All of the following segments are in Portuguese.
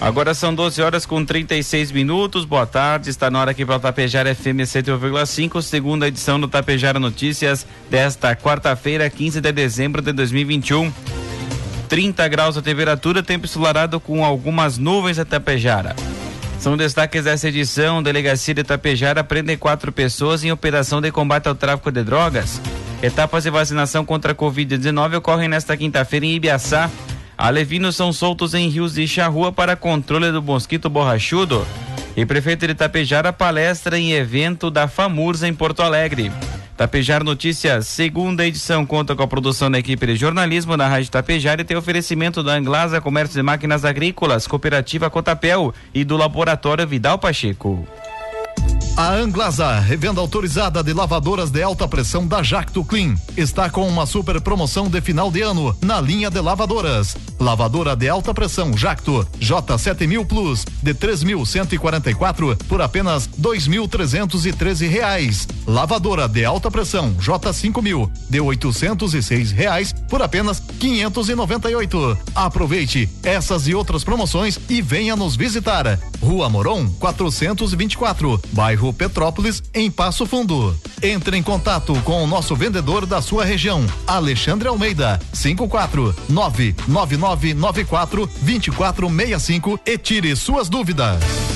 Agora são 12 horas com 36 minutos. Boa tarde. Está na hora aqui para o Tapejara FM 101,5, segunda edição do Tapejara Notícias desta quarta-feira, 15 de dezembro de 2021. 30 graus a temperatura, tempo ensolarado com algumas nuvens a Tapejara. São destaques dessa edição. Delegacia de Tapejara prende quatro pessoas em operação de combate ao tráfico de drogas. Etapas de vacinação contra a Covid-19 ocorrem nesta quinta-feira em Ibiaçá. Alevinos são soltos em rios de charrua para controle do mosquito borrachudo. E prefeito de Tapejara palestra em evento da FAMURSA em Porto Alegre. Tapejar Notícias, segunda edição, conta com a produção da equipe de jornalismo da Rádio Tapejar e tem oferecimento da Anglasa Comércio de Máquinas Agrícolas, Cooperativa Cotapel e do Laboratório Vidal Pacheco. A Anglasa, revenda autorizada de lavadoras de alta pressão da Jacto Clean, está com uma super promoção de final de ano na linha de lavadoras. Lavadora de alta pressão Jacto J7000 Plus de 3.144 por apenas 2.313 reais. Lavadora de alta pressão J5000 de 806 reais por apenas 598. Aproveite essas e outras promoções e venha nos visitar. Rua Moron 424, bairro Petrópolis, em Passo Fundo. Entre em contato com o nosso vendedor da sua região, Alexandre Almeida, 54 99994 2465 e tire suas dúvidas.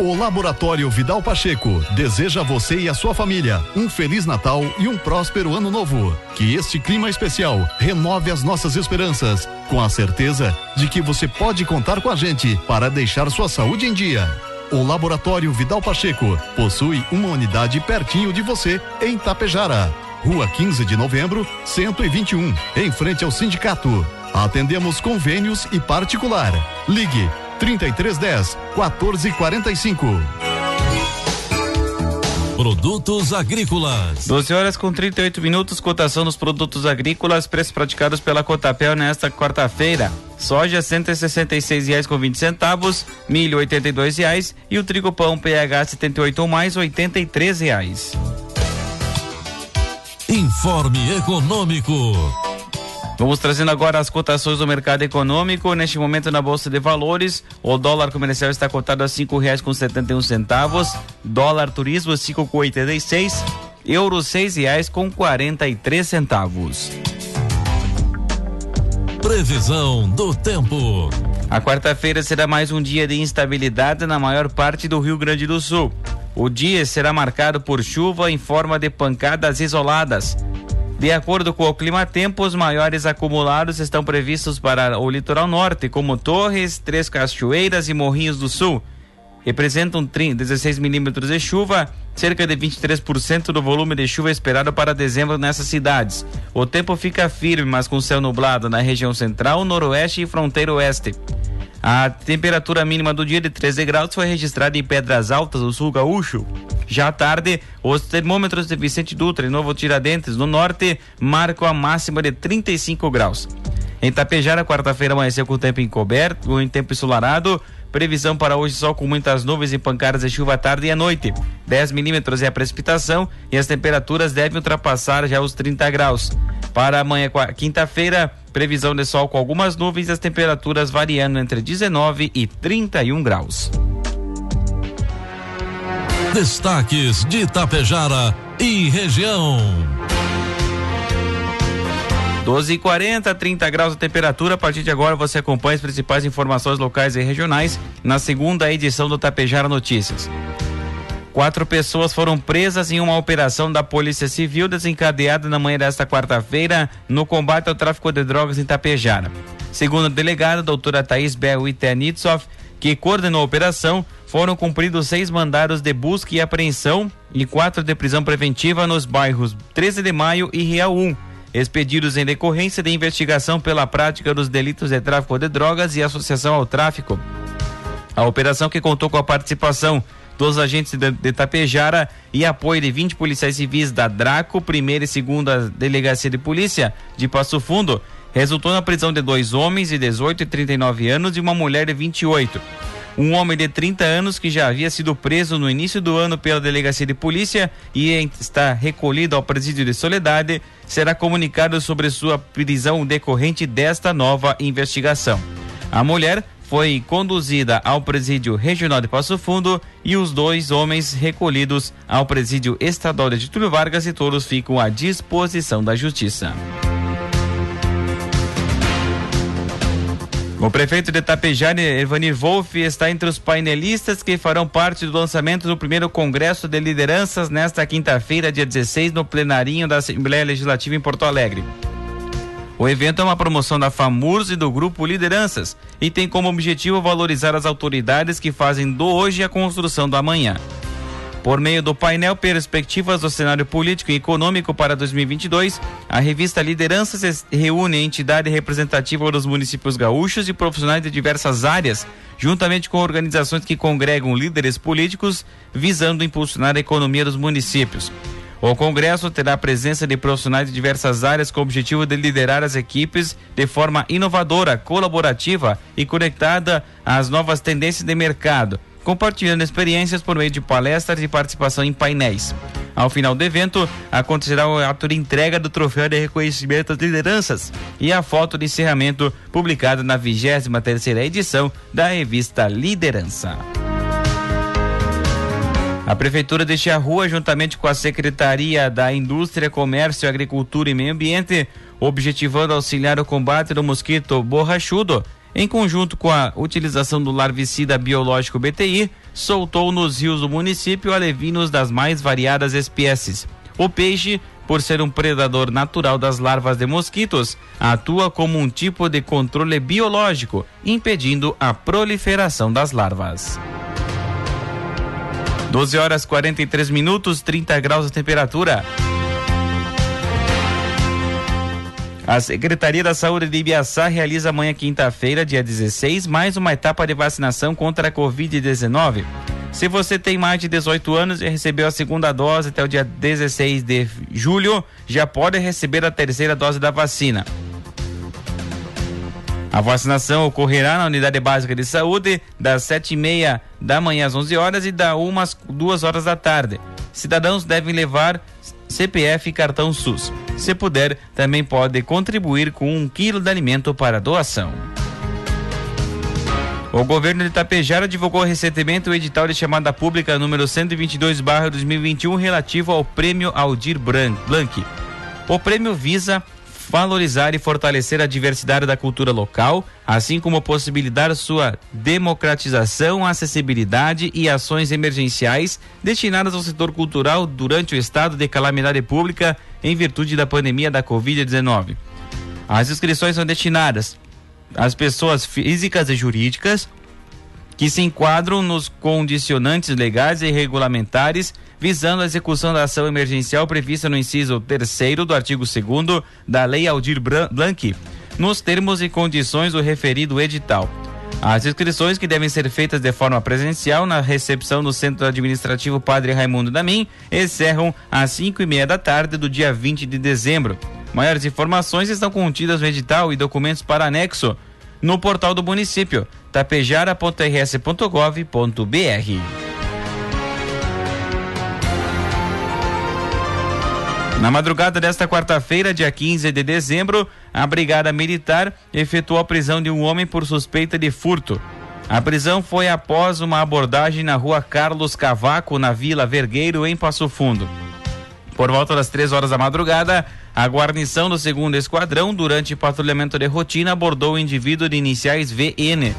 O Laboratório Vidal Pacheco deseja a você e a sua família um feliz Natal e um próspero ano novo. Que este clima especial renove as nossas esperanças, com a certeza de que você pode contar com a gente para deixar sua saúde em dia. O Laboratório Vidal Pacheco possui uma unidade pertinho de você em Tapejara. Rua 15 de novembro, 121, em frente ao sindicato. Atendemos convênios e particular. Ligue 3310 1445. Produtos agrícolas. 12 horas com 38 minutos, cotação dos produtos agrícolas, preços praticados pela Cotapel nesta quarta-feira. Soja 166 reais com 20 centavos, milho 82 reais e o trigo pão PH 78 ou mais 83 reais. Informe Econômico. Vamos trazendo agora as cotações do mercado econômico. Neste momento na Bolsa de Valores, o dólar comercial está cotado a cinco reais com setenta e um centavos, dólar turismo cinco com oitenta e seis, euro seis reais com quarenta e três centavos. Previsão do tempo. A quarta-feira será mais um dia de instabilidade na maior parte do Rio Grande do Sul. O dia será marcado por chuva em forma de pancadas isoladas. De acordo com o Clima Tempo, os maiores acumulados estão previstos para o litoral norte, como Torres, Três Cachoeiras e Morrinhos do Sul. Representam 16 milímetros de chuva, cerca de 23% do volume de chuva esperado para dezembro nessas cidades. O tempo fica firme, mas com céu nublado na região central, noroeste e fronteira oeste. A temperatura mínima do dia de 13 graus foi registrada em Pedras Altas, do sul gaúcho. Já à tarde, os termômetros de Vicente Dutra e Novo Tiradentes, no norte, marcam a máxima de 35 graus. Em Tapejara, quarta-feira amanheceu com tempo encoberto, em tempo ensolarado. Previsão para hoje sol com muitas nuvens e pancadas de chuva à tarde e à noite. 10 milímetros é a precipitação e as temperaturas devem ultrapassar já os 30 graus. Para amanhã, quinta-feira, previsão de sol com algumas nuvens e as temperaturas variando entre 19 e 31 graus. Destaques de Itapejara e região. 12 e 40, 30 graus de temperatura. A partir de agora você acompanha as principais informações locais e regionais na segunda edição do Tapejara Notícias. Quatro pessoas foram presas em uma operação da Polícia Civil desencadeada na manhã desta quarta-feira no combate ao tráfico de drogas em Tapejara. Segundo a delegada, a doutora Thaís Belwitenitsov, que coordenou a operação, foram cumpridos seis mandados de busca e apreensão e quatro de prisão preventiva nos bairros 13 de Maio e Real 1, expedidos em decorrência de investigação pela prática dos delitos de tráfico de drogas e associação ao tráfico. A operação que contou com a participação dos agentes de, de Tapejara e apoio de 20 policiais civis da Draco, primeira e segunda delegacia de polícia de Passo Fundo, resultou na prisão de dois homens de 18 e 39 anos e uma mulher de 28. Um homem de 30 anos que já havia sido preso no início do ano pela delegacia de polícia e está recolhido ao presídio de Soledade, será comunicado sobre sua prisão decorrente desta nova investigação. A mulher foi conduzida ao presídio regional de Passo Fundo e os dois homens recolhidos ao presídio estadual de Getúlio Vargas e todos ficam à disposição da justiça. O prefeito de Tapejara, Evanir Wolff, está entre os painelistas que farão parte do lançamento do primeiro Congresso de Lideranças nesta quinta-feira, dia 16, no plenarinho da Assembleia Legislativa em Porto Alegre. O evento é uma promoção da FAMURS e do Grupo Lideranças e tem como objetivo valorizar as autoridades que fazem do hoje a construção do amanhã. Por meio do painel Perspectivas do Cenário Político e Econômico para 2022, a revista Lideranças reúne a entidade representativa dos municípios gaúchos e profissionais de diversas áreas, juntamente com organizações que congregam líderes políticos, visando impulsionar a economia dos municípios. O Congresso terá a presença de profissionais de diversas áreas com o objetivo de liderar as equipes de forma inovadora, colaborativa e conectada às novas tendências de mercado, compartilhando experiências por meio de palestras e participação em painéis. Ao final do evento, acontecerá o ato de entrega do troféu de reconhecimento às lideranças e a foto de encerramento publicada na 23 terceira edição da revista Liderança. A Prefeitura de Charrua, juntamente com a Secretaria da Indústria, Comércio, Agricultura e Meio Ambiente, objetivando auxiliar o combate do mosquito borrachudo, em conjunto com a utilização do larvicida biológico BTI, soltou nos rios do município alevinos das mais variadas espécies. O peixe, por ser um predador natural das larvas de mosquitos, atua como um tipo de controle biológico, impedindo a proliferação das larvas. 12 horas 43 minutos, 30 graus de temperatura. A Secretaria da Saúde de Ibiaçá realiza amanhã, quinta-feira, dia 16, mais uma etapa de vacinação contra a Covid-19. Se você tem mais de 18 anos e recebeu a segunda dose até o dia 16 de julho, já pode receber a terceira dose da vacina. A vacinação ocorrerá na unidade básica de saúde das sete e meia da manhã às 11 horas e da uma às duas horas da tarde. Cidadãos devem levar CPF e cartão SUS. Se puder, também pode contribuir com um quilo de alimento para doação. O governo de Itapejara divulgou recentemente o edital de chamada pública número 122/2021 relativo ao Prêmio Aldir Blanc. O prêmio visa valorizar e fortalecer a diversidade da cultura local, assim como possibilitar sua democratização, acessibilidade e ações emergenciais destinadas ao setor cultural durante o estado de calamidade pública em virtude da pandemia da Covid-19. As inscrições são destinadas às pessoas físicas e jurídicas que se enquadram nos condicionantes legais e regulamentares visando a execução da ação emergencial prevista no inciso 3 do artigo 2 da Lei Aldir Blanc, nos termos e condições do referido edital. As inscrições que devem ser feitas de forma presencial na recepção do Centro Administrativo Padre Raimundo Damin encerram às 5 e meia da tarde do dia 20 de dezembro. Maiores informações estão contidas no edital e documentos para anexo no portal do município tapejara.rs.gov.br. Na madrugada desta quarta-feira, dia 15 de dezembro, a Brigada Militar efetuou a prisão de um homem por suspeita de furto. A prisão foi após uma abordagem na rua Carlos Cavaco, na Vila Vergueiro, em Passo Fundo. Por volta das três horas da madrugada, a guarnição do segundo esquadrão, durante patrulhamento de rotina, abordou o indivíduo de iniciais VN.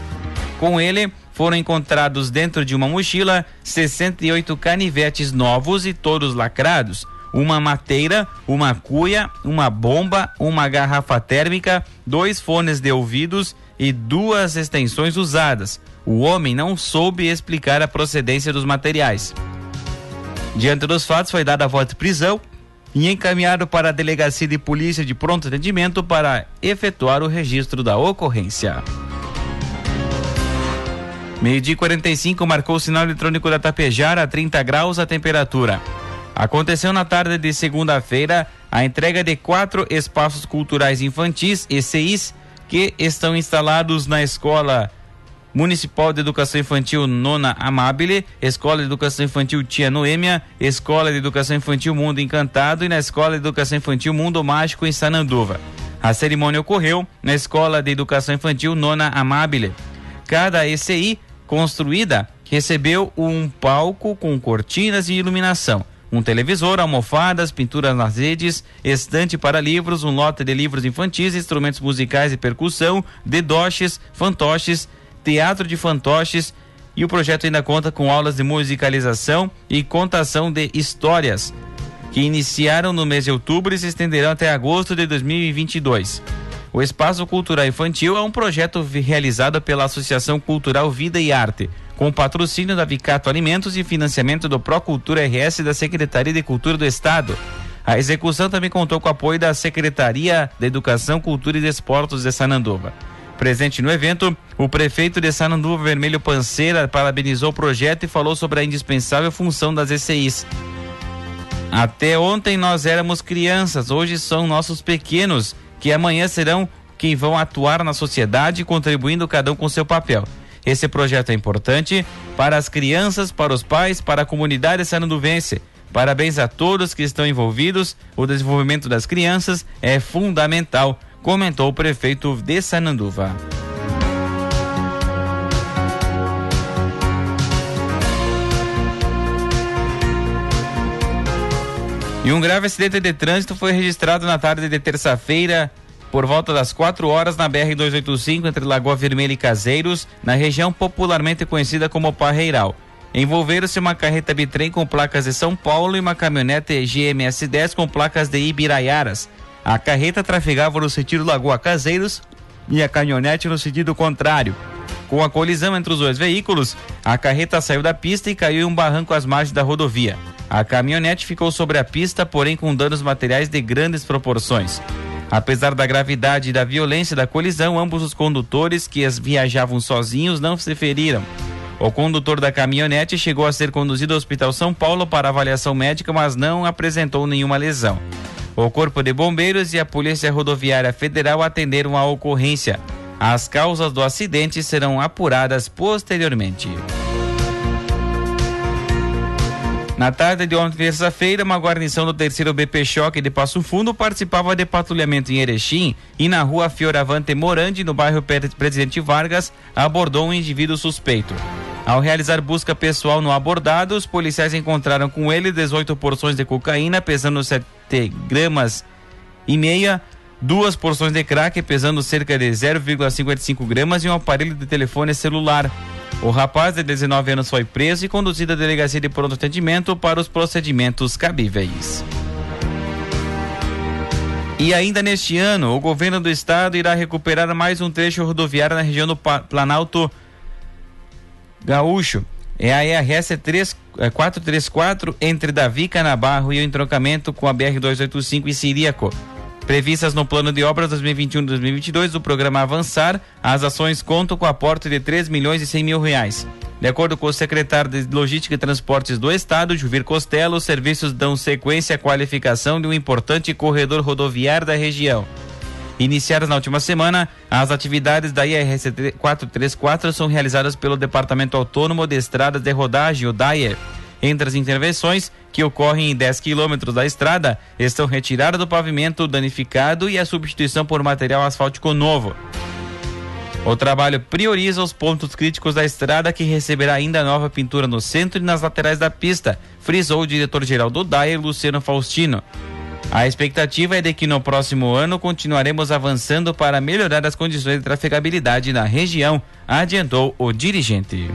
Com ele, foram encontrados dentro de uma mochila 68 canivetes novos e todos lacrados, uma mateira, uma cuia, uma bomba, uma garrafa térmica, dois fones de ouvidos e duas extensões usadas. O homem não soube explicar a procedência dos materiais. Diante dos fatos, foi dada a voz de prisão e encaminhado para a delegacia de polícia de pronto atendimento para efetuar o registro da ocorrência. Meio-dia 45 marcou o sinal eletrônico da Tapejara a 30 graus a temperatura. Aconteceu na tarde de segunda-feira a entrega de quatro espaços culturais infantis, ECIs, que estão instalados na Escola Municipal de Educação Infantil Nona Amabile, Escola de Educação Infantil Tia Noêmia, Escola de Educação Infantil Mundo Encantado e na Escola de Educação Infantil Mundo Mágico em Sananduva. A cerimônia ocorreu na Escola de Educação Infantil Nona Amabile. Cada ECI construída recebeu um palco com cortinas e iluminação, um televisor, almofadas, pinturas nas redes, estante para livros, um lote de livros infantis, instrumentos musicais e percussão, dedoches, fantoches, teatro de fantoches e o projeto ainda conta com aulas de musicalização e contação de histórias, que iniciaram no mês de outubro e se estenderão até agosto de 2022. O Espaço Cultural Infantil é um projeto realizado pela Associação Cultural Vida e Arte, com patrocínio da Vicato Alimentos e financiamento do Procultura RS da Secretaria de Cultura do Estado. A execução também contou com o apoio da Secretaria de Educação, Cultura e Desportos de Sananduva. Presente no evento, o prefeito de Sananduva Vermelho Panceira parabenizou o projeto e falou sobre a indispensável função das ECIs. Até ontem nós éramos crianças, hoje são nossos pequenos que amanhã serão quem vão atuar na sociedade, contribuindo cada um com seu papel. Esse projeto é importante para as crianças, para os pais, para a comunidade sananduvense. Parabéns a todos que estão envolvidos. O desenvolvimento das crianças é fundamental, comentou o prefeito de Sananduva. E um grave acidente de trânsito foi registrado na tarde de terça-feira, por volta das 4 horas, na BR-285, entre Lagoa Vermelha e Caseiros, na região popularmente conhecida como Parreiral. Envolveram-se uma carreta bitrem com placas de São Paulo e uma caminhonete GMS-10 com placas de Ibiraiaras. A carreta trafegava no sentido Lagoa Caseiros e a caminhonete no sentido contrário. Com a colisão entre os dois veículos, a carreta saiu da pista e caiu em um barranco às margens da rodovia. A caminhonete ficou sobre a pista, porém com danos materiais de grandes proporções. Apesar da gravidade e da violência da colisão, ambos os condutores que viajavam sozinhos não se feriram. O condutor da caminhonete chegou a ser conduzido ao Hospital São Paulo para avaliação médica, mas não apresentou nenhuma lesão. O Corpo de Bombeiros e a Polícia Rodoviária Federal atenderam a ocorrência. As causas do acidente serão apuradas posteriormente. Na tarde de ontem, terça-feira, uma guarnição do terceiro BP Choque de Passo Fundo participava de patrulhamento em Erechim e na rua Fioravante Morandi, no bairro Presidente Vargas, abordou um indivíduo suspeito. Ao realizar busca pessoal no abordado, os policiais encontraram com ele 18 porções de cocaína, pesando 7 gramas e meia, duas porções de crack, pesando cerca de 0,55 gramas e um aparelho de telefone celular. O rapaz de 19 anos foi preso e conduzido à delegacia de pronto atendimento para os procedimentos cabíveis. E ainda neste ano, o governo do estado irá recuperar mais um trecho rodoviário na região do Planalto Gaúcho. É a ERS 3, é 434 entre Davi Canabarro e o entroncamento com a BR 285 e Siríaco. Previstas no plano de obras 2021-2022 do programa Avançar, as ações contam com aporte de 3 milhões e 100 mil reais. De acordo com o secretário de Logística e Transportes do Estado, Juvir Costello, os serviços dão sequência à qualificação de um importante corredor rodoviário da região. Iniciadas na última semana, as atividades da IRS 434 são realizadas pelo Departamento Autônomo de Estradas de Rodagem, o DAIER. Entre as intervenções que ocorrem em 10 quilômetros da estrada estão retirada do pavimento danificado e a substituição por material asfáltico novo. O trabalho prioriza os pontos críticos da estrada que receberá ainda nova pintura no centro e nas laterais da pista, frisou o diretor-geral do DAE, Luciano Faustino. A expectativa é de que no próximo ano continuaremos avançando para melhorar as condições de trafegabilidade na região, adiantou o dirigente.